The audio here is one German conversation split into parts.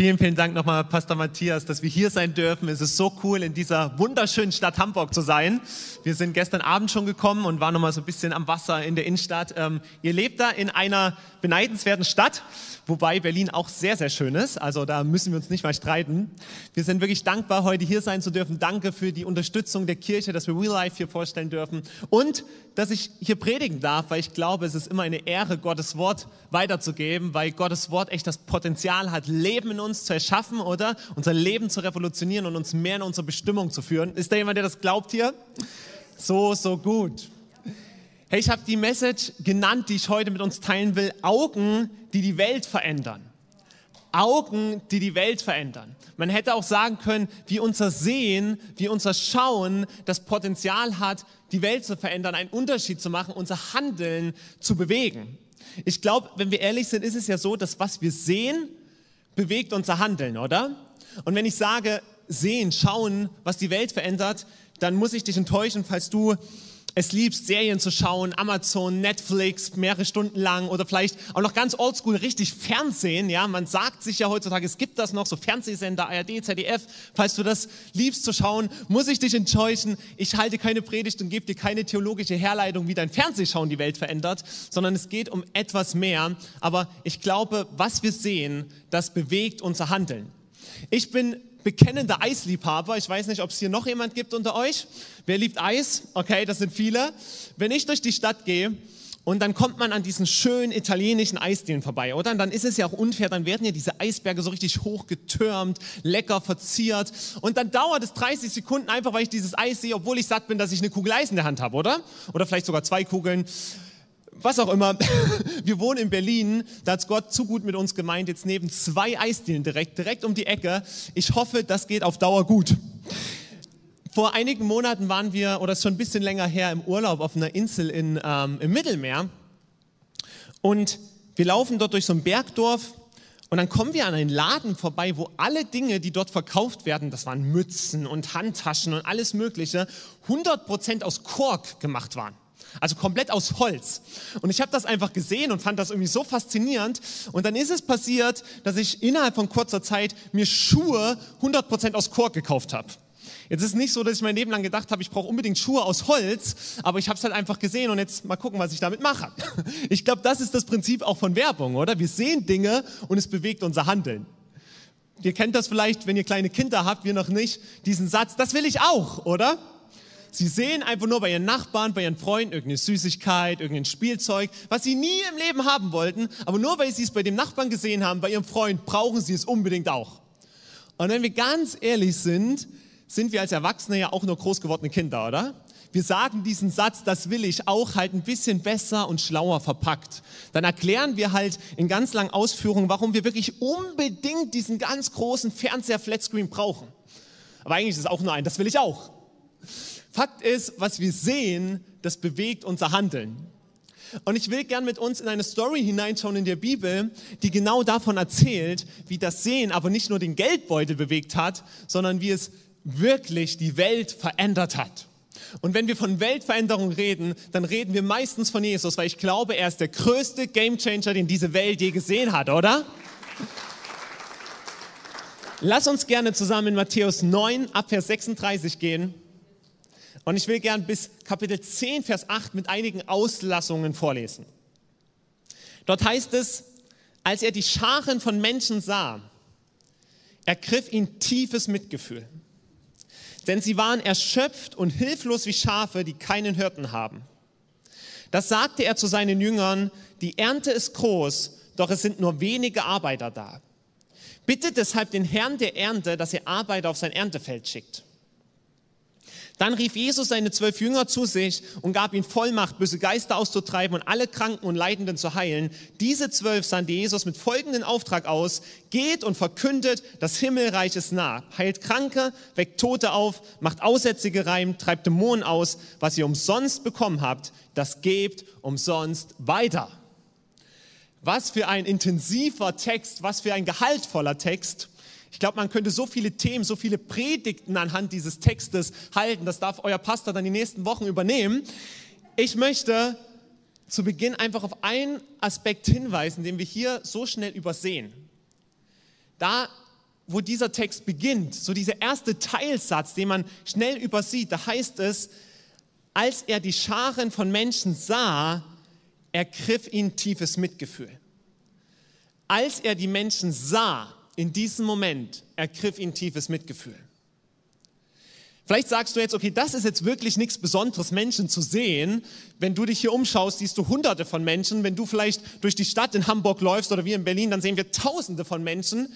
Vielen, vielen Dank nochmal, Pastor Matthias, dass wir hier sein dürfen. Es ist so cool, in dieser wunderschönen Stadt Hamburg zu sein. Wir sind gestern Abend schon gekommen und waren nochmal so ein bisschen am Wasser in der Innenstadt. Ähm, ihr lebt da in einer beneidenswerten Stadt, wobei Berlin auch sehr, sehr schön ist. Also da müssen wir uns nicht mal streiten. Wir sind wirklich dankbar, heute hier sein zu dürfen. Danke für die Unterstützung der Kirche, dass wir Real Life hier vorstellen dürfen und dass ich hier predigen darf, weil ich glaube, es ist immer eine Ehre, Gottes Wort weiterzugeben, weil Gottes Wort echt das Potenzial hat, Leben in uns zu erschaffen oder unser Leben zu revolutionieren und uns mehr in unsere Bestimmung zu führen. Ist da jemand, der das glaubt hier? So, so gut. Hey, ich habe die Message genannt, die ich heute mit uns teilen will. Augen, die die Welt verändern. Augen, die die Welt verändern. Man hätte auch sagen können, wie unser Sehen, wie unser Schauen das Potenzial hat, die Welt zu verändern, einen Unterschied zu machen, unser Handeln zu bewegen. Ich glaube, wenn wir ehrlich sind, ist es ja so, dass was wir sehen, bewegt unser Handeln, oder? Und wenn ich sage, sehen, schauen, was die Welt verändert, dann muss ich dich enttäuschen, falls du es liebst, Serien zu schauen, Amazon, Netflix, mehrere Stunden lang oder vielleicht auch noch ganz oldschool richtig Fernsehen. Ja, man sagt sich ja heutzutage, es gibt das noch, so Fernsehsender, ARD, ZDF. Falls du das liebst zu schauen, muss ich dich enttäuschen. Ich halte keine Predigt und gebe dir keine theologische Herleitung, wie dein Fernsehschauen die Welt verändert, sondern es geht um etwas mehr. Aber ich glaube, was wir sehen, das bewegt unser Handeln. Ich bin bekennender Eisliebhaber. Ich weiß nicht, ob es hier noch jemand gibt unter euch. Wer liebt Eis? Okay, das sind viele. Wenn ich durch die Stadt gehe und dann kommt man an diesen schönen italienischen Eisdielen vorbei, oder? Und dann ist es ja auch unfair, dann werden ja diese Eisberge so richtig hochgetürmt, lecker verziert. Und dann dauert es 30 Sekunden einfach, weil ich dieses Eis sehe, obwohl ich satt bin, dass ich eine Kugel Eis in der Hand habe, oder? Oder vielleicht sogar zwei Kugeln was auch immer. Wir wohnen in Berlin, da hat Gott zu gut mit uns gemeint, jetzt neben zwei Eisdielen direkt, direkt um die Ecke. Ich hoffe, das geht auf Dauer gut. Vor einigen Monaten waren wir, oder ist schon ein bisschen länger her, im Urlaub auf einer Insel in, ähm, im Mittelmeer. Und wir laufen dort durch so ein Bergdorf und dann kommen wir an einen Laden vorbei, wo alle Dinge, die dort verkauft werden, das waren Mützen und Handtaschen und alles Mögliche, 100% aus Kork gemacht waren. Also komplett aus Holz. Und ich habe das einfach gesehen und fand das irgendwie so faszinierend. Und dann ist es passiert, dass ich innerhalb von kurzer Zeit mir Schuhe 100% aus Kork gekauft habe. Jetzt ist es nicht so, dass ich mein Leben lang gedacht habe, ich brauche unbedingt Schuhe aus Holz, aber ich habe es halt einfach gesehen und jetzt mal gucken, was ich damit mache. Ich glaube, das ist das Prinzip auch von Werbung, oder? Wir sehen Dinge und es bewegt unser Handeln. Ihr kennt das vielleicht, wenn ihr kleine Kinder habt, wir noch nicht, diesen Satz, das will ich auch, oder? Sie sehen einfach nur bei ihren Nachbarn, bei ihren Freunden irgendeine Süßigkeit, irgendein Spielzeug, was sie nie im Leben haben wollten, aber nur weil sie es bei dem Nachbarn gesehen haben, bei ihrem Freund, brauchen sie es unbedingt auch. Und wenn wir ganz ehrlich sind, sind wir als Erwachsene ja auch nur groß gewordene Kinder, oder? Wir sagen diesen Satz, das will ich auch halt ein bisschen besser und schlauer verpackt. Dann erklären wir halt in ganz langen Ausführungen, warum wir wirklich unbedingt diesen ganz großen Fernseher Flatscreen brauchen. Aber eigentlich ist es auch nur ein, das will ich auch. Fakt ist, was wir sehen, das bewegt unser Handeln. Und ich will gern mit uns in eine Story hineinschauen in der Bibel, die genau davon erzählt, wie das Sehen aber nicht nur den Geldbeutel bewegt hat, sondern wie es wirklich die Welt verändert hat. Und wenn wir von Weltveränderung reden, dann reden wir meistens von Jesus, weil ich glaube, er ist der größte Gamechanger, den diese Welt je gesehen hat, oder? Lass uns gerne zusammen in Matthäus 9 ab Vers 36 gehen. Und ich will gern bis Kapitel 10, Vers 8 mit einigen Auslassungen vorlesen. Dort heißt es, als er die Scharen von Menschen sah, ergriff ihn tiefes Mitgefühl. Denn sie waren erschöpft und hilflos wie Schafe, die keinen Hirten haben. Das sagte er zu seinen Jüngern, die Ernte ist groß, doch es sind nur wenige Arbeiter da. Bittet deshalb den Herrn der Ernte, dass er Arbeiter auf sein Erntefeld schickt. Dann rief Jesus seine zwölf Jünger zu sich und gab ihnen Vollmacht, böse Geister auszutreiben und alle Kranken und Leidenden zu heilen. Diese zwölf sandte Jesus mit folgendem Auftrag aus. Geht und verkündet, das Himmelreich ist nah. Heilt Kranke, weckt Tote auf, macht Aussätzige rein, treibt Dämonen aus. Was ihr umsonst bekommen habt, das gebt umsonst weiter. Was für ein intensiver Text, was für ein gehaltvoller Text. Ich glaube, man könnte so viele Themen, so viele Predigten anhand dieses Textes halten. Das darf euer Pastor dann die nächsten Wochen übernehmen. Ich möchte zu Beginn einfach auf einen Aspekt hinweisen, den wir hier so schnell übersehen. Da wo dieser Text beginnt, so dieser erste Teilsatz, den man schnell übersieht, da heißt es, als er die Scharen von Menschen sah, ergriff ihn tiefes Mitgefühl. Als er die Menschen sah, in diesem Moment ergriff ihn tiefes Mitgefühl. Vielleicht sagst du jetzt, okay, das ist jetzt wirklich nichts Besonderes, Menschen zu sehen. Wenn du dich hier umschaust, siehst du hunderte von Menschen. Wenn du vielleicht durch die Stadt in Hamburg läufst oder wir in Berlin, dann sehen wir tausende von Menschen.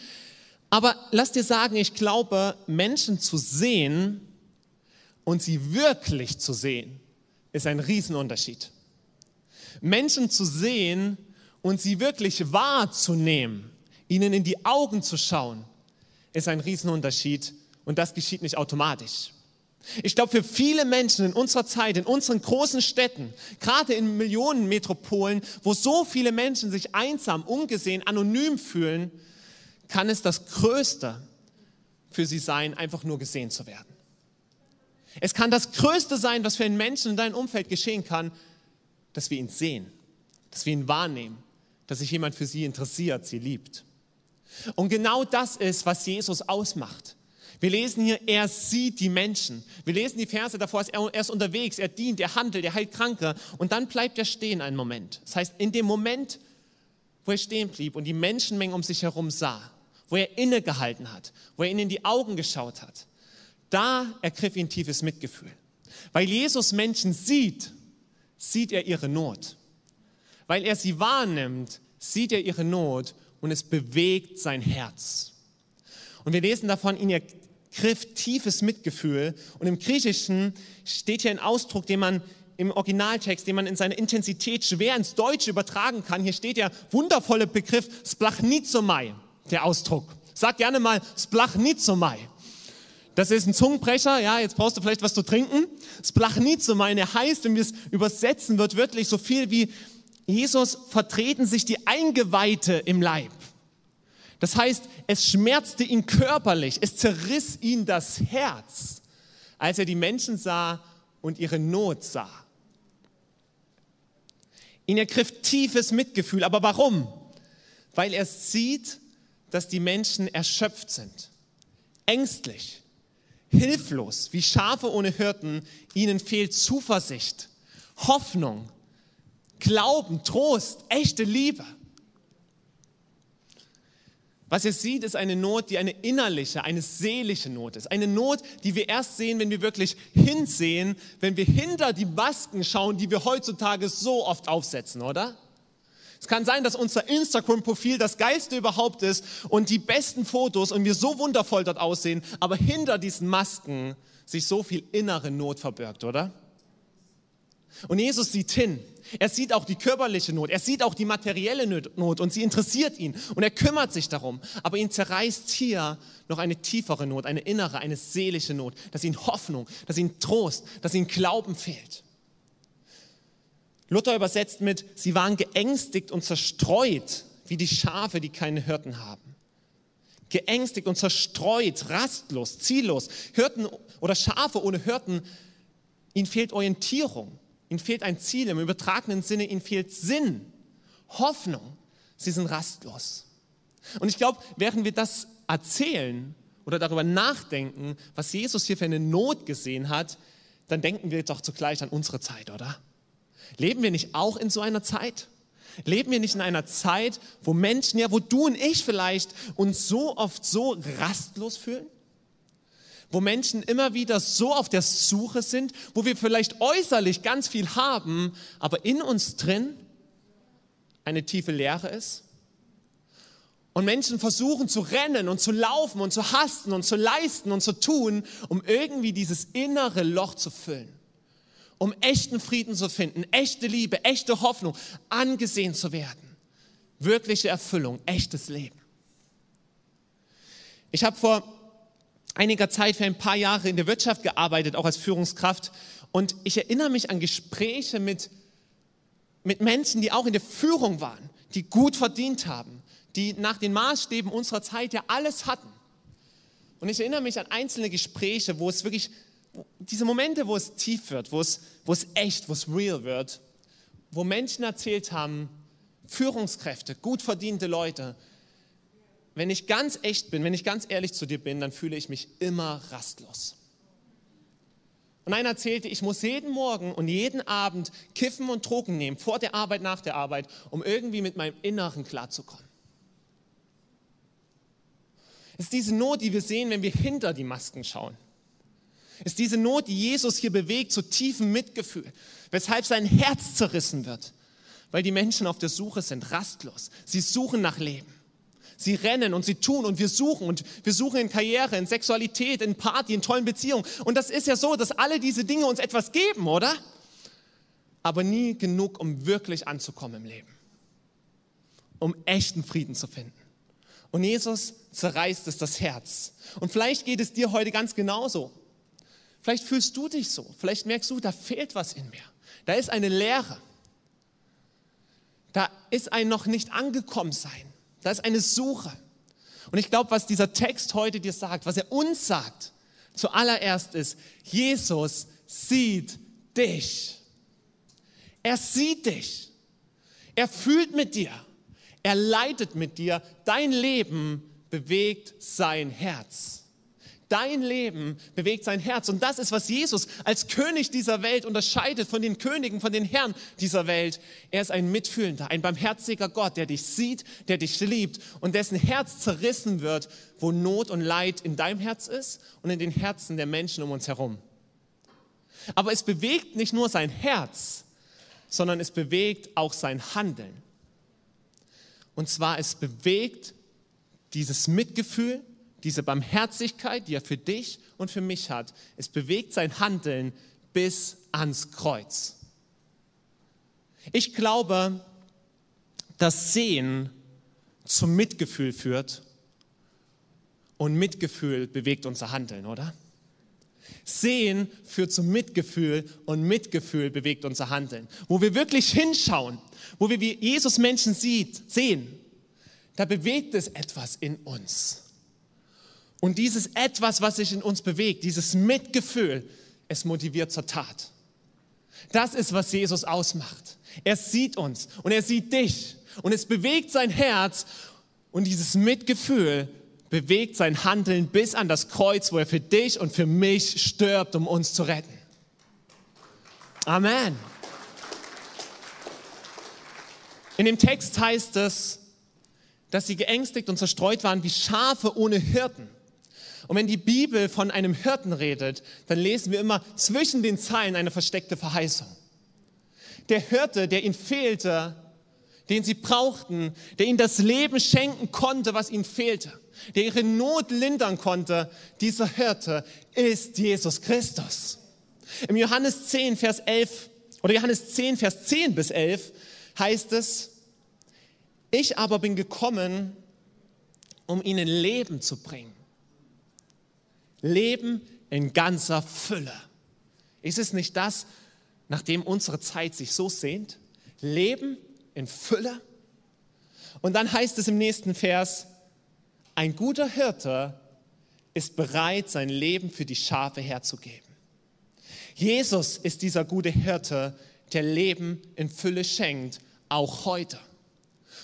Aber lass dir sagen, ich glaube, Menschen zu sehen und sie wirklich zu sehen, ist ein Riesenunterschied. Menschen zu sehen und sie wirklich wahrzunehmen, ihnen in die Augen zu schauen, ist ein Riesenunterschied und das geschieht nicht automatisch. Ich glaube, für viele Menschen in unserer Zeit, in unseren großen Städten, gerade in Millionenmetropolen, wo so viele Menschen sich einsam, ungesehen, anonym fühlen, kann es das Größte für sie sein, einfach nur gesehen zu werden. Es kann das Größte sein, was für einen Menschen in deinem Umfeld geschehen kann, dass wir ihn sehen, dass wir ihn wahrnehmen, dass sich jemand für sie interessiert, sie liebt. Und genau das ist, was Jesus ausmacht. Wir lesen hier, er sieht die Menschen. Wir lesen die Verse davor, er ist unterwegs, er dient, er handelt, er heilt Kranke. Und dann bleibt er stehen einen Moment. Das heißt, in dem Moment, wo er stehen blieb und die Menschenmenge um sich herum sah, wo er innegehalten hat, wo er ihnen in die Augen geschaut hat, da ergriff ihn tiefes Mitgefühl. Weil Jesus Menschen sieht, sieht er ihre Not. Weil er sie wahrnimmt, sieht er ihre Not und es bewegt sein Herz. Und wir lesen davon, ihn ergriff tiefes Mitgefühl. Und im Griechischen steht hier ein Ausdruck, den man im Originaltext, den man in seiner Intensität schwer ins Deutsche übertragen kann. Hier steht der wundervolle Begriff Splachnizomai, der Ausdruck. Sag gerne mal Splachnizomai. Das ist ein Zungenbrecher, ja, jetzt brauchst du vielleicht was zu trinken. Splachnizomai, der heißt, wenn wir es übersetzen, wird wirklich so viel wie Jesus vertreten sich die Eingeweihte im Leib. Das heißt, es schmerzte ihn körperlich, es zerriss ihn das Herz, als er die Menschen sah und ihre Not sah. Ihn ergriff tiefes Mitgefühl. Aber warum? Weil er sieht, dass die Menschen erschöpft sind, ängstlich, hilflos, wie Schafe ohne Hirten. Ihnen fehlt Zuversicht, Hoffnung, Glauben, Trost, echte Liebe. Was ihr seht, ist eine Not, die eine innerliche, eine seelische Not ist. Eine Not, die wir erst sehen, wenn wir wirklich hinsehen, wenn wir hinter die Masken schauen, die wir heutzutage so oft aufsetzen, oder? Es kann sein, dass unser Instagram-Profil das geilste überhaupt ist und die besten Fotos und wir so wundervoll dort aussehen, aber hinter diesen Masken sich so viel innere Not verbirgt, oder? Und Jesus sieht hin. Er sieht auch die körperliche Not, er sieht auch die materielle Not und sie interessiert ihn und er kümmert sich darum. Aber ihn zerreißt hier noch eine tiefere Not, eine innere, eine seelische Not, dass ihm Hoffnung, dass ihm Trost, dass ihm Glauben fehlt. Luther übersetzt mit, sie waren geängstigt und zerstreut, wie die Schafe, die keine Hirten haben. Geängstigt und zerstreut, rastlos, ziellos. Hirten oder Schafe ohne Hirten, ihnen fehlt Orientierung. Ihnen fehlt ein Ziel, im übertragenen Sinne, ihnen fehlt Sinn, Hoffnung. Sie sind rastlos. Und ich glaube, während wir das erzählen oder darüber nachdenken, was Jesus hier für eine Not gesehen hat, dann denken wir doch zugleich an unsere Zeit, oder? Leben wir nicht auch in so einer Zeit? Leben wir nicht in einer Zeit, wo Menschen, ja, wo du und ich vielleicht uns so oft so rastlos fühlen? Wo Menschen immer wieder so auf der Suche sind, wo wir vielleicht äußerlich ganz viel haben, aber in uns drin eine tiefe Leere ist? Und Menschen versuchen zu rennen und zu laufen und zu hasten und zu leisten und zu tun, um irgendwie dieses innere Loch zu füllen. Um echten Frieden zu finden, echte Liebe, echte Hoffnung, angesehen zu werden. Wirkliche Erfüllung, echtes Leben. Ich habe vor einiger Zeit für ein paar Jahre in der Wirtschaft gearbeitet, auch als Führungskraft. Und ich erinnere mich an Gespräche mit, mit Menschen, die auch in der Führung waren, die gut verdient haben, die nach den Maßstäben unserer Zeit ja alles hatten. Und ich erinnere mich an einzelne Gespräche, wo es wirklich, diese Momente, wo es tief wird, wo es, wo es echt, wo es real wird, wo Menschen erzählt haben, Führungskräfte, gut verdiente Leute, wenn ich ganz echt bin, wenn ich ganz ehrlich zu dir bin, dann fühle ich mich immer rastlos. Und einer erzählte, ich muss jeden Morgen und jeden Abend Kiffen und Drogen nehmen, vor der Arbeit, nach der Arbeit, um irgendwie mit meinem Inneren klarzukommen. Es ist diese Not, die wir sehen, wenn wir hinter die Masken schauen. Es ist diese Not, die Jesus hier bewegt, zu tiefem Mitgefühl, weshalb sein Herz zerrissen wird, weil die Menschen auf der Suche sind, rastlos. Sie suchen nach Leben. Sie rennen und sie tun und wir suchen und wir suchen in Karriere, in Sexualität, in Party, in tollen Beziehungen. Und das ist ja so, dass alle diese Dinge uns etwas geben, oder? Aber nie genug, um wirklich anzukommen im Leben. Um echten Frieden zu finden. Und Jesus zerreißt es das Herz. Und vielleicht geht es dir heute ganz genauso. Vielleicht fühlst du dich so. Vielleicht merkst du, da fehlt was in mir. Da ist eine Leere. Da ist ein noch nicht angekommen sein. Da ist eine Suche. Und ich glaube, was dieser Text heute dir sagt, was er uns sagt, zuallererst ist, Jesus sieht dich. Er sieht dich. Er fühlt mit dir. Er leitet mit dir. Dein Leben bewegt sein Herz. Dein Leben bewegt sein Herz. Und das ist, was Jesus als König dieser Welt unterscheidet von den Königen, von den Herren dieser Welt. Er ist ein mitfühlender, ein barmherziger Gott, der dich sieht, der dich liebt und dessen Herz zerrissen wird, wo Not und Leid in deinem Herz ist und in den Herzen der Menschen um uns herum. Aber es bewegt nicht nur sein Herz, sondern es bewegt auch sein Handeln. Und zwar es bewegt dieses Mitgefühl, diese Barmherzigkeit, die er für dich und für mich hat, es bewegt sein Handeln bis ans Kreuz. Ich glaube, dass Sehen zum Mitgefühl führt und Mitgefühl bewegt unser Handeln, oder? Sehen führt zum Mitgefühl und Mitgefühl bewegt unser Handeln. Wo wir wirklich hinschauen, wo wir wie Jesus Menschen sieht, sehen, da bewegt es etwas in uns. Und dieses etwas, was sich in uns bewegt, dieses Mitgefühl, es motiviert zur Tat. Das ist, was Jesus ausmacht. Er sieht uns und er sieht dich und es bewegt sein Herz und dieses Mitgefühl bewegt sein Handeln bis an das Kreuz, wo er für dich und für mich stirbt, um uns zu retten. Amen. In dem Text heißt es, dass sie geängstigt und zerstreut waren wie Schafe ohne Hirten. Und wenn die Bibel von einem Hirten redet, dann lesen wir immer zwischen den Zeilen eine versteckte Verheißung. Der Hirte, der ihnen fehlte, den sie brauchten, der ihnen das Leben schenken konnte, was ihnen fehlte, der ihre Not lindern konnte, dieser Hirte ist Jesus Christus. Im Johannes 10, Vers 11 oder Johannes 10, Vers 10 bis 11 heißt es, ich aber bin gekommen, um ihnen Leben zu bringen Leben in ganzer Fülle. Ist es nicht das, nach dem unsere Zeit sich so sehnt? Leben in Fülle? Und dann heißt es im nächsten Vers, ein guter Hirte ist bereit, sein Leben für die Schafe herzugeben. Jesus ist dieser gute Hirte, der Leben in Fülle schenkt, auch heute.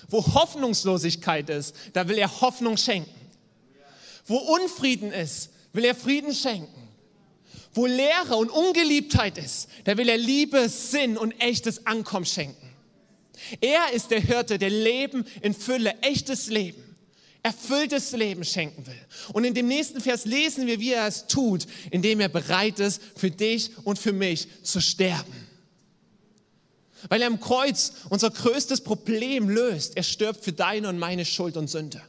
Wo Hoffnungslosigkeit ist, da will er Hoffnung schenken. Wo Unfrieden ist, will er Frieden schenken. Wo Leere und Ungeliebtheit ist, da will er Liebe, Sinn und echtes Ankommen schenken. Er ist der Hirte, der Leben in Fülle, echtes Leben, erfülltes Leben schenken will. Und in dem nächsten Vers lesen wir, wie er es tut, indem er bereit ist, für dich und für mich zu sterben. Weil er am Kreuz unser größtes Problem löst. Er stirbt für deine und meine Schuld und Sünde.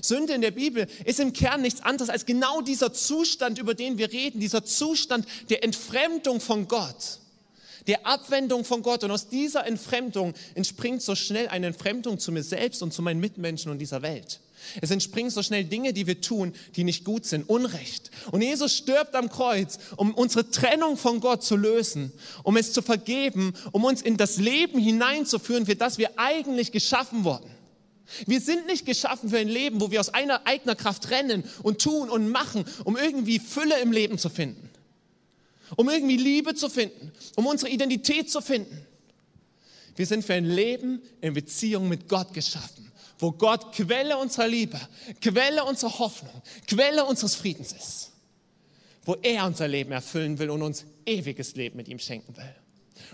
Sünde in der Bibel ist im Kern nichts anderes als genau dieser Zustand, über den wir reden, dieser Zustand der Entfremdung von Gott, der Abwendung von Gott. Und aus dieser Entfremdung entspringt so schnell eine Entfremdung zu mir selbst und zu meinen Mitmenschen und dieser Welt. Es entspringen so schnell Dinge, die wir tun, die nicht gut sind, Unrecht. Und Jesus stirbt am Kreuz, um unsere Trennung von Gott zu lösen, um es zu vergeben, um uns in das Leben hineinzuführen, für das wir eigentlich geschaffen wurden. Wir sind nicht geschaffen für ein Leben, wo wir aus einer eigener Kraft rennen und tun und machen, um irgendwie Fülle im Leben zu finden, um irgendwie Liebe zu finden, um unsere Identität zu finden. Wir sind für ein Leben in Beziehung mit Gott geschaffen, wo Gott Quelle unserer Liebe, Quelle unserer Hoffnung, Quelle unseres Friedens ist. Wo er unser Leben erfüllen will und uns ewiges Leben mit ihm schenken will.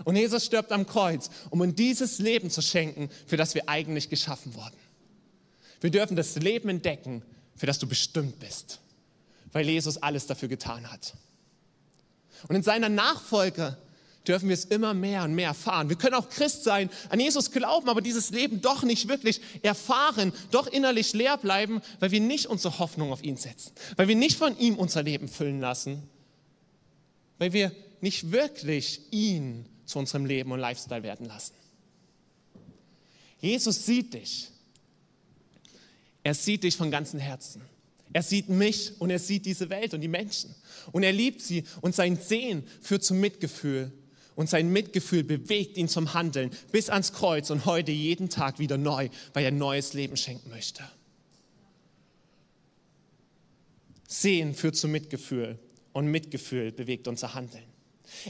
Und Jesus stirbt am Kreuz, um uns dieses Leben zu schenken, für das wir eigentlich geschaffen wurden. Wir dürfen das Leben entdecken, für das du bestimmt bist, weil Jesus alles dafür getan hat. Und in seiner Nachfolge dürfen wir es immer mehr und mehr erfahren. Wir können auch Christ sein, an Jesus glauben, aber dieses Leben doch nicht wirklich erfahren, doch innerlich leer bleiben, weil wir nicht unsere Hoffnung auf ihn setzen, weil wir nicht von ihm unser Leben füllen lassen, weil wir nicht wirklich ihn zu unserem Leben und Lifestyle werden lassen. Jesus sieht dich. Er sieht dich von ganzem Herzen. Er sieht mich und er sieht diese Welt und die Menschen. Und er liebt sie und sein Sehen führt zum Mitgefühl. Und sein Mitgefühl bewegt ihn zum Handeln bis ans Kreuz und heute jeden Tag wieder neu, weil er neues Leben schenken möchte. Sehen führt zum Mitgefühl und Mitgefühl bewegt unser Handeln.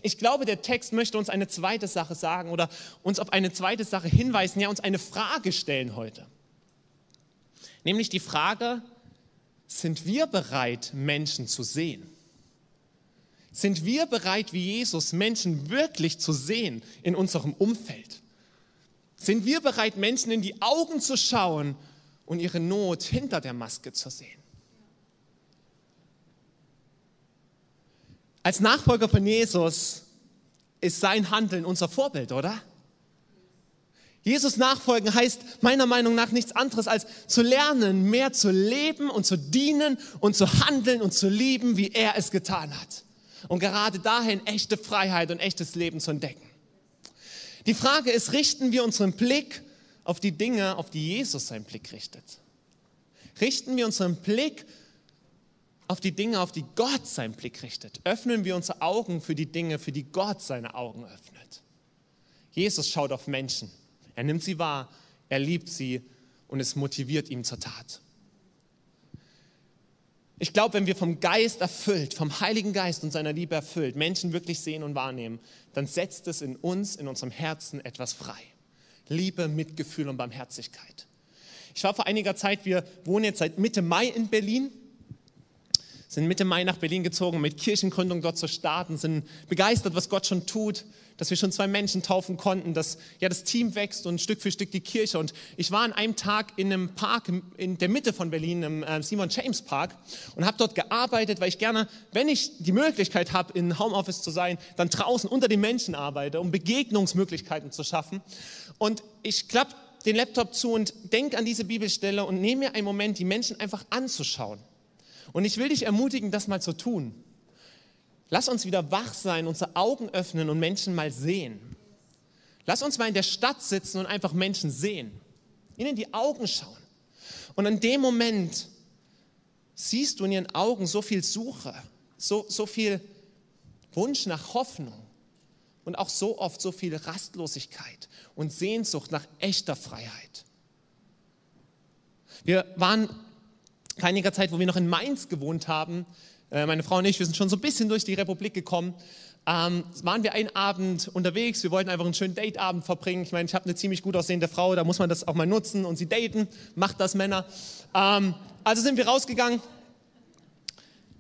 Ich glaube, der Text möchte uns eine zweite Sache sagen oder uns auf eine zweite Sache hinweisen, ja uns eine Frage stellen heute. Nämlich die Frage, sind wir bereit, Menschen zu sehen? Sind wir bereit, wie Jesus, Menschen wirklich zu sehen in unserem Umfeld? Sind wir bereit, Menschen in die Augen zu schauen und ihre Not hinter der Maske zu sehen? Als Nachfolger von Jesus ist sein Handeln unser Vorbild, oder? Jesus nachfolgen heißt meiner Meinung nach nichts anderes als zu lernen, mehr zu leben und zu dienen und zu handeln und zu lieben, wie er es getan hat. Und gerade dahin echte Freiheit und echtes Leben zu entdecken. Die Frage ist, richten wir unseren Blick auf die Dinge, auf die Jesus seinen Blick richtet? Richten wir unseren Blick auf die Dinge, auf die Gott seinen Blick richtet? Öffnen wir unsere Augen für die Dinge, für die Gott seine Augen öffnet? Jesus schaut auf Menschen. Er nimmt sie wahr, er liebt sie und es motiviert ihn zur Tat. Ich glaube, wenn wir vom Geist erfüllt, vom Heiligen Geist und seiner Liebe erfüllt, Menschen wirklich sehen und wahrnehmen, dann setzt es in uns, in unserem Herzen etwas frei. Liebe, Mitgefühl und Barmherzigkeit. Ich war vor einiger Zeit, wir wohnen jetzt seit Mitte Mai in Berlin sind Mitte Mai nach Berlin gezogen, mit Kirchengründung dort zu starten, sind begeistert, was Gott schon tut, dass wir schon zwei Menschen taufen konnten, dass ja das Team wächst und Stück für Stück die Kirche. Und ich war an einem Tag in einem Park in der Mitte von Berlin, im äh, Simon James Park, und habe dort gearbeitet, weil ich gerne, wenn ich die Möglichkeit habe, in Homeoffice zu sein, dann draußen unter den Menschen arbeite, um Begegnungsmöglichkeiten zu schaffen. Und ich klappe den Laptop zu und denke an diese Bibelstelle und nehme mir einen Moment, die Menschen einfach anzuschauen. Und ich will dich ermutigen, das mal zu tun. Lass uns wieder wach sein, unsere Augen öffnen und Menschen mal sehen. Lass uns mal in der Stadt sitzen und einfach Menschen sehen. Ihnen in die Augen schauen. Und in dem Moment siehst du in ihren Augen so viel Suche, so, so viel Wunsch nach Hoffnung und auch so oft so viel Rastlosigkeit und Sehnsucht nach echter Freiheit. Wir waren einiger Zeit, wo wir noch in Mainz gewohnt haben, äh, meine Frau und ich, wir sind schon so ein bisschen durch die Republik gekommen, ähm, waren wir einen Abend unterwegs, wir wollten einfach einen schönen Dateabend verbringen. Ich meine, ich habe eine ziemlich gut aussehende Frau, da muss man das auch mal nutzen und sie daten, macht das Männer. Ähm, also sind wir rausgegangen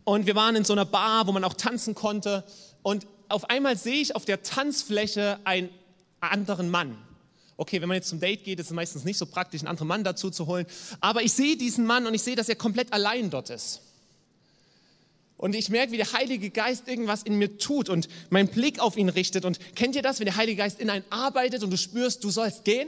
und wir waren in so einer Bar, wo man auch tanzen konnte. Und auf einmal sehe ich auf der Tanzfläche einen anderen Mann okay, wenn man jetzt zum Date geht, ist es meistens nicht so praktisch, einen anderen Mann dazu zu holen. Aber ich sehe diesen Mann und ich sehe, dass er komplett allein dort ist. Und ich merke, wie der Heilige Geist irgendwas in mir tut und meinen Blick auf ihn richtet. Und kennt ihr das, wenn der Heilige Geist in einen arbeitet und du spürst, du sollst gehen?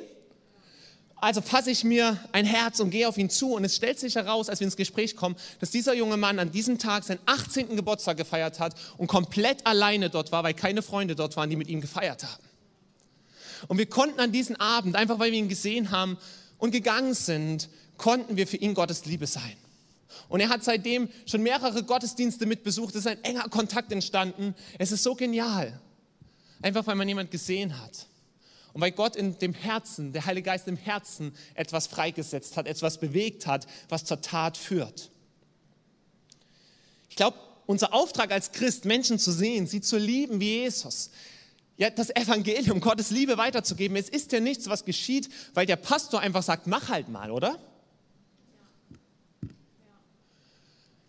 Also fasse ich mir ein Herz und gehe auf ihn zu und es stellt sich heraus, als wir ins Gespräch kommen, dass dieser junge Mann an diesem Tag seinen 18. Geburtstag gefeiert hat und komplett alleine dort war, weil keine Freunde dort waren, die mit ihm gefeiert haben. Und wir konnten an diesem Abend, einfach weil wir ihn gesehen haben und gegangen sind, konnten wir für ihn Gottes Liebe sein. Und er hat seitdem schon mehrere Gottesdienste mitbesucht. Es ist ein enger Kontakt entstanden. Es ist so genial. Einfach weil man jemand gesehen hat. Und weil Gott in dem Herzen, der Heilige Geist im Herzen etwas freigesetzt hat, etwas bewegt hat, was zur Tat führt. Ich glaube, unser Auftrag als Christ, Menschen zu sehen, sie zu lieben wie Jesus, ja, das Evangelium, Gottes Liebe weiterzugeben. Es ist ja nichts, was geschieht, weil der Pastor einfach sagt, mach halt mal, oder?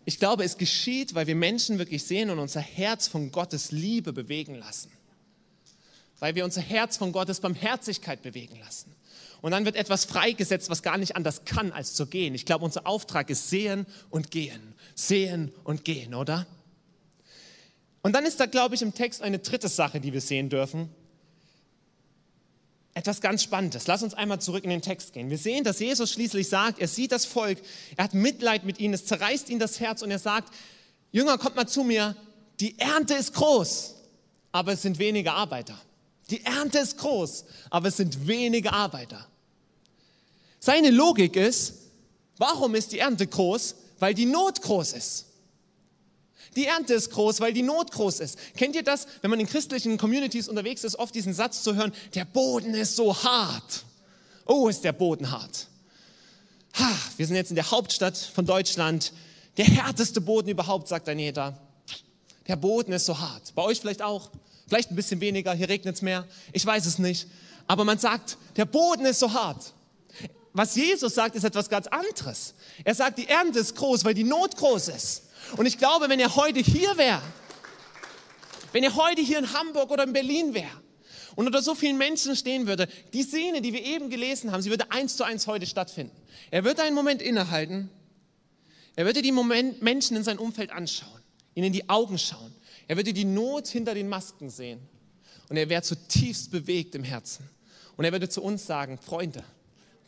Ich glaube, es geschieht, weil wir Menschen wirklich sehen und unser Herz von Gottes Liebe bewegen lassen. Weil wir unser Herz von Gottes Barmherzigkeit bewegen lassen. Und dann wird etwas freigesetzt, was gar nicht anders kann, als zu gehen. Ich glaube, unser Auftrag ist sehen und gehen. Sehen und gehen, oder? Und dann ist da, glaube ich, im Text eine dritte Sache, die wir sehen dürfen. Etwas ganz Spannendes. Lass uns einmal zurück in den Text gehen. Wir sehen, dass Jesus schließlich sagt, er sieht das Volk, er hat Mitleid mit ihnen, es zerreißt ihn das Herz und er sagt, Jünger, kommt mal zu mir, die Ernte ist groß, aber es sind wenige Arbeiter. Die Ernte ist groß, aber es sind wenige Arbeiter. Seine Logik ist, warum ist die Ernte groß? Weil die Not groß ist. Die Ernte ist groß, weil die Not groß ist. Kennt ihr das, wenn man in christlichen Communities unterwegs ist, oft diesen Satz zu hören, der Boden ist so hart. Oh, ist der Boden hart. Ha, wir sind jetzt in der Hauptstadt von Deutschland. Der härteste Boden überhaupt, sagt ein jeder. Der Boden ist so hart. Bei euch vielleicht auch. Vielleicht ein bisschen weniger, hier regnet es mehr. Ich weiß es nicht. Aber man sagt, der Boden ist so hart. Was Jesus sagt, ist etwas ganz anderes. Er sagt, die Ernte ist groß, weil die Not groß ist. Und ich glaube, wenn er heute hier wäre, wenn er heute hier in Hamburg oder in Berlin wäre und unter so vielen Menschen stehen würde, die Szene, die wir eben gelesen haben, sie würde eins zu eins heute stattfinden. Er würde einen Moment innehalten, er würde die Moment Menschen in sein Umfeld anschauen, ihnen in die Augen schauen, er würde die Not hinter den Masken sehen und er wäre zutiefst bewegt im Herzen. Und er würde zu uns sagen, Freunde,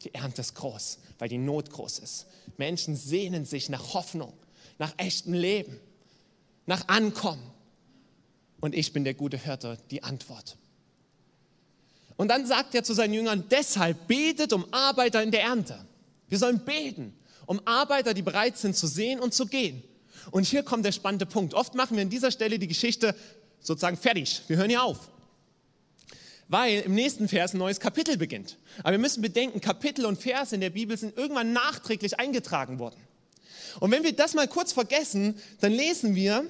die Ernte ist groß, weil die Not groß ist. Menschen sehnen sich nach Hoffnung nach echtem Leben, nach Ankommen. Und ich bin der gute Hirte, die Antwort. Und dann sagt er zu seinen Jüngern, deshalb betet um Arbeiter in der Ernte. Wir sollen beten um Arbeiter, die bereit sind zu sehen und zu gehen. Und hier kommt der spannende Punkt. Oft machen wir an dieser Stelle die Geschichte sozusagen fertig. Wir hören hier auf. Weil im nächsten Vers ein neues Kapitel beginnt. Aber wir müssen bedenken, Kapitel und Verse in der Bibel sind irgendwann nachträglich eingetragen worden. Und wenn wir das mal kurz vergessen, dann lesen wir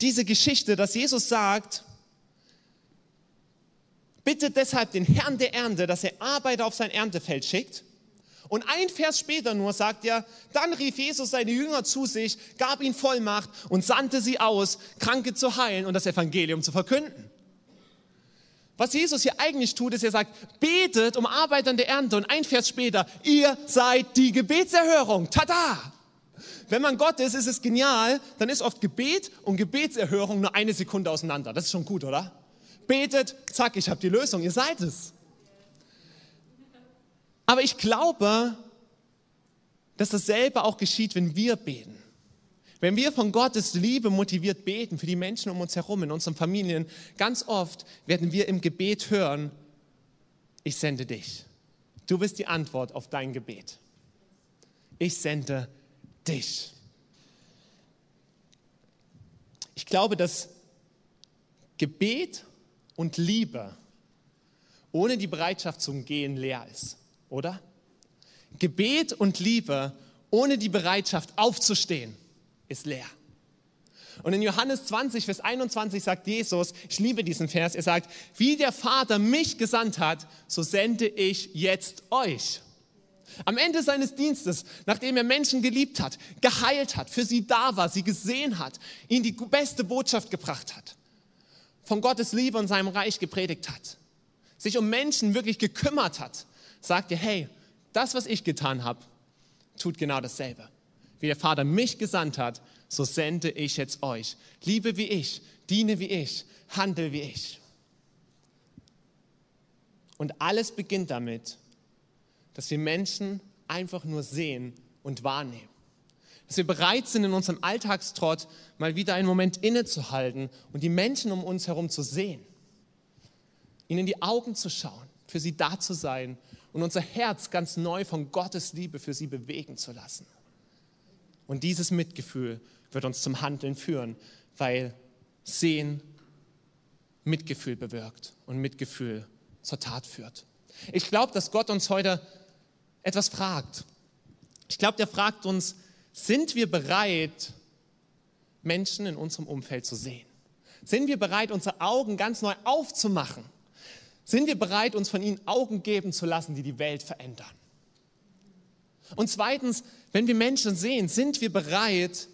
diese Geschichte, dass Jesus sagt, bittet deshalb den Herrn der Ernte, dass er Arbeiter auf sein Erntefeld schickt. Und ein Vers später nur sagt er, dann rief Jesus seine Jünger zu sich, gab ihnen Vollmacht und sandte sie aus, Kranke zu heilen und das Evangelium zu verkünden. Was Jesus hier eigentlich tut, ist, er sagt, betet um Arbeit an der Ernte. Und ein Vers später, ihr seid die Gebetserhörung. Tada! Wenn man Gott ist, ist es genial, dann ist oft Gebet und Gebetserhörung nur eine Sekunde auseinander. Das ist schon gut, oder? Betet, zack, ich habe die Lösung, ihr seid es. Aber ich glaube, dass dasselbe auch geschieht, wenn wir beten. Wenn wir von Gottes Liebe motiviert beten für die Menschen um uns herum, in unseren Familien, ganz oft werden wir im Gebet hören, ich sende dich. Du bist die Antwort auf dein Gebet. Ich sende dich. Ich glaube, dass Gebet und Liebe ohne die Bereitschaft zum Gehen leer ist, oder? Gebet und Liebe ohne die Bereitschaft aufzustehen ist leer. Und in Johannes 20, Vers 21 sagt Jesus, ich liebe diesen Vers, er sagt, wie der Vater mich gesandt hat, so sende ich jetzt euch. Am Ende seines Dienstes, nachdem er Menschen geliebt hat, geheilt hat, für sie da war, sie gesehen hat, ihnen die beste Botschaft gebracht hat, von Gottes Liebe und seinem Reich gepredigt hat, sich um Menschen wirklich gekümmert hat, sagt er, hey, das, was ich getan habe, tut genau dasselbe wie der Vater mich gesandt hat, so sende ich jetzt euch. Liebe wie ich, diene wie ich, handel wie ich. Und alles beginnt damit, dass wir Menschen einfach nur sehen und wahrnehmen. Dass wir bereit sind, in unserem Alltagstrott mal wieder einen Moment innezuhalten und die Menschen um uns herum zu sehen. Ihnen in die Augen zu schauen, für sie da zu sein und unser Herz ganz neu von Gottes Liebe für sie bewegen zu lassen. Und dieses Mitgefühl wird uns zum Handeln führen, weil Sehen Mitgefühl bewirkt und Mitgefühl zur Tat führt. Ich glaube, dass Gott uns heute etwas fragt. Ich glaube, der fragt uns, sind wir bereit, Menschen in unserem Umfeld zu sehen? Sind wir bereit, unsere Augen ganz neu aufzumachen? Sind wir bereit, uns von ihnen Augen geben zu lassen, die die Welt verändern? Und zweitens, wenn wir Menschen sehen, sind wir bereit,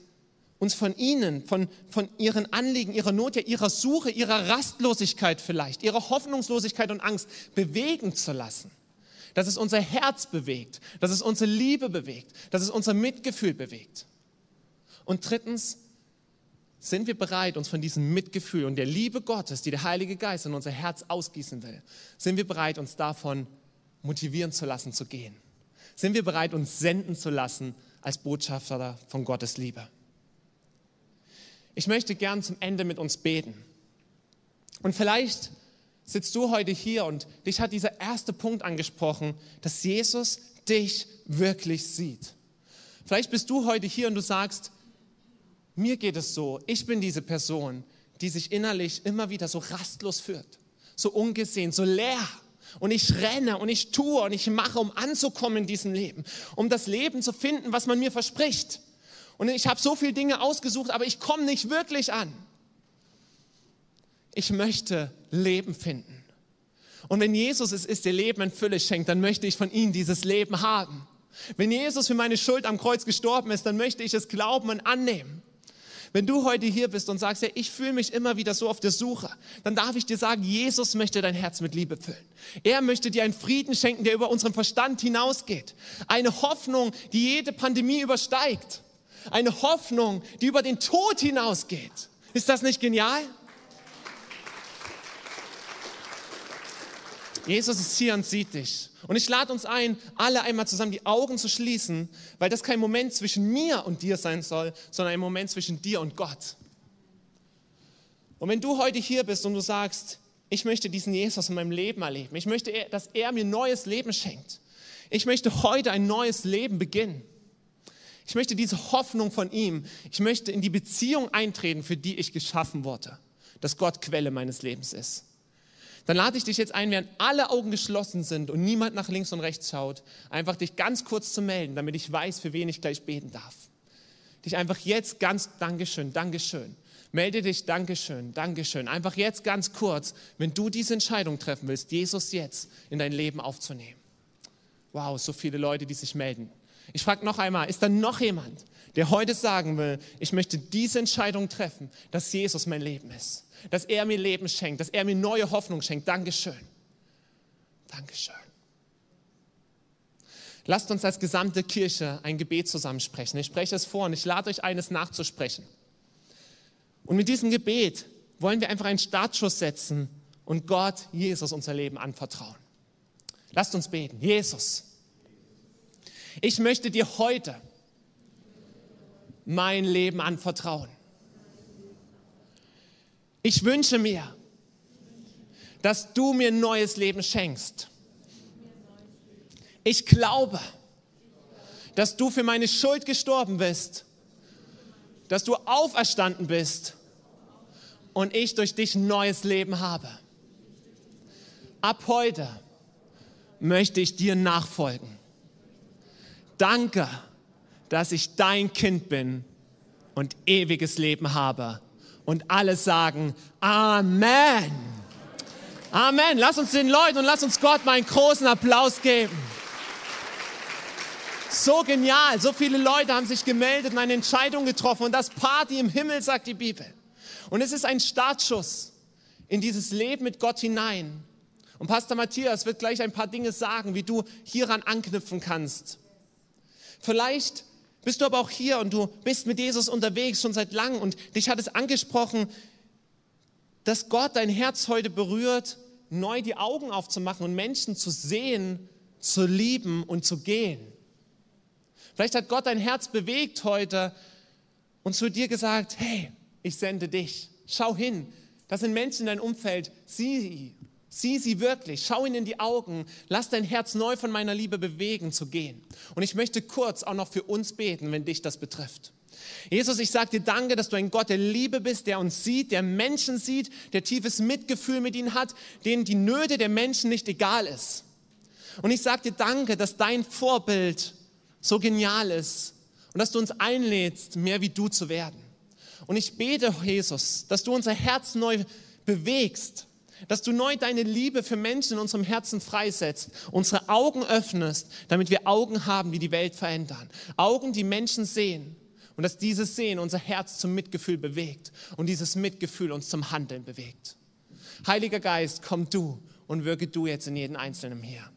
uns von ihnen, von, von ihren Anliegen, ihrer Not, ihrer Suche, ihrer Rastlosigkeit vielleicht, ihrer Hoffnungslosigkeit und Angst bewegen zu lassen. Dass es unser Herz bewegt, dass es unsere Liebe bewegt, dass es unser Mitgefühl bewegt. Und drittens, sind wir bereit, uns von diesem Mitgefühl und der Liebe Gottes, die der Heilige Geist in unser Herz ausgießen will, sind wir bereit, uns davon motivieren zu lassen, zu gehen? Sind wir bereit, uns senden zu lassen als Botschafter von Gottes Liebe? Ich möchte gern zum Ende mit uns beten. Und vielleicht sitzt du heute hier und dich hat dieser erste Punkt angesprochen, dass Jesus dich wirklich sieht. Vielleicht bist du heute hier und du sagst, mir geht es so, ich bin diese Person, die sich innerlich immer wieder so rastlos führt, so ungesehen, so leer. Und ich renne und ich tue und ich mache, um anzukommen in diesem Leben, um das Leben zu finden, was man mir verspricht. Und ich habe so viele Dinge ausgesucht, aber ich komme nicht wirklich an. Ich möchte Leben finden. Und wenn Jesus es ist, der Leben in Fülle schenkt, dann möchte ich von ihm dieses Leben haben. Wenn Jesus für meine Schuld am Kreuz gestorben ist, dann möchte ich es glauben und annehmen. Wenn du heute hier bist und sagst, ja, ich fühle mich immer wieder so auf der Suche, dann darf ich dir sagen, Jesus möchte dein Herz mit Liebe füllen. Er möchte dir einen Frieden schenken, der über unseren Verstand hinausgeht. Eine Hoffnung, die jede Pandemie übersteigt. Eine Hoffnung, die über den Tod hinausgeht. Ist das nicht genial? Jesus ist hier und sieht dich. Und ich lade uns ein, alle einmal zusammen die Augen zu schließen, weil das kein Moment zwischen mir und dir sein soll, sondern ein Moment zwischen dir und Gott. Und wenn du heute hier bist und du sagst, ich möchte diesen Jesus in meinem Leben erleben, ich möchte, dass er mir neues Leben schenkt, ich möchte heute ein neues Leben beginnen. Ich möchte diese Hoffnung von ihm, ich möchte in die Beziehung eintreten, für die ich geschaffen wurde, dass Gott Quelle meines Lebens ist dann lade ich dich jetzt ein, während alle Augen geschlossen sind und niemand nach links und rechts schaut, einfach dich ganz kurz zu melden, damit ich weiß, für wen ich gleich beten darf. Dich einfach jetzt ganz, Dankeschön, Dankeschön. Melde dich, Dankeschön, Dankeschön. Einfach jetzt ganz kurz, wenn du diese Entscheidung treffen willst, Jesus jetzt in dein Leben aufzunehmen. Wow, so viele Leute, die sich melden. Ich frage noch einmal, ist da noch jemand, der heute sagen will, ich möchte diese Entscheidung treffen, dass Jesus mein Leben ist? dass er mir Leben schenkt, dass er mir neue Hoffnung schenkt. Dankeschön. Dankeschön. Lasst uns als gesamte Kirche ein Gebet zusammensprechen. Ich spreche es vor und ich lade euch eines nachzusprechen. Und mit diesem Gebet wollen wir einfach einen Startschuss setzen und Gott, Jesus, unser Leben anvertrauen. Lasst uns beten. Jesus, ich möchte dir heute mein Leben anvertrauen. Ich wünsche mir, dass du mir ein neues Leben schenkst. Ich glaube, dass du für meine Schuld gestorben bist, dass du auferstanden bist und ich durch dich ein neues Leben habe. Ab heute möchte ich dir nachfolgen. Danke, dass ich dein Kind bin und ewiges Leben habe und alle sagen Amen. Amen. Lass uns den Leuten und lass uns Gott mal einen großen Applaus geben. So genial. So viele Leute haben sich gemeldet und eine Entscheidung getroffen. Und das Party im Himmel, sagt die Bibel. Und es ist ein Startschuss in dieses Leben mit Gott hinein. Und Pastor Matthias wird gleich ein paar Dinge sagen, wie du hieran anknüpfen kannst. Vielleicht bist du aber auch hier und du bist mit Jesus unterwegs schon seit langem und dich hat es angesprochen, dass Gott dein Herz heute berührt, neu die Augen aufzumachen und Menschen zu sehen, zu lieben und zu gehen. Vielleicht hat Gott dein Herz bewegt heute und zu dir gesagt, hey, ich sende dich. Schau hin. Das sind Menschen in deinem Umfeld. Sieh Sieh sie wirklich, schau ihnen in die Augen, lass dein Herz neu von meiner Liebe bewegen zu gehen. Und ich möchte kurz auch noch für uns beten, wenn dich das betrifft. Jesus, ich sage dir danke, dass du ein Gott der Liebe bist, der uns sieht, der Menschen sieht, der tiefes Mitgefühl mit ihnen hat, denen die Nöte der Menschen nicht egal ist. Und ich sage dir danke, dass dein Vorbild so genial ist und dass du uns einlädst, mehr wie du zu werden. Und ich bete, Jesus, dass du unser Herz neu bewegst, dass du neu deine Liebe für Menschen in unserem Herzen freisetzt, unsere Augen öffnest, damit wir Augen haben, die die Welt verändern. Augen, die Menschen sehen. Und dass dieses Sehen unser Herz zum Mitgefühl bewegt und dieses Mitgefühl uns zum Handeln bewegt. Heiliger Geist, komm du und wirke du jetzt in jeden Einzelnen hier.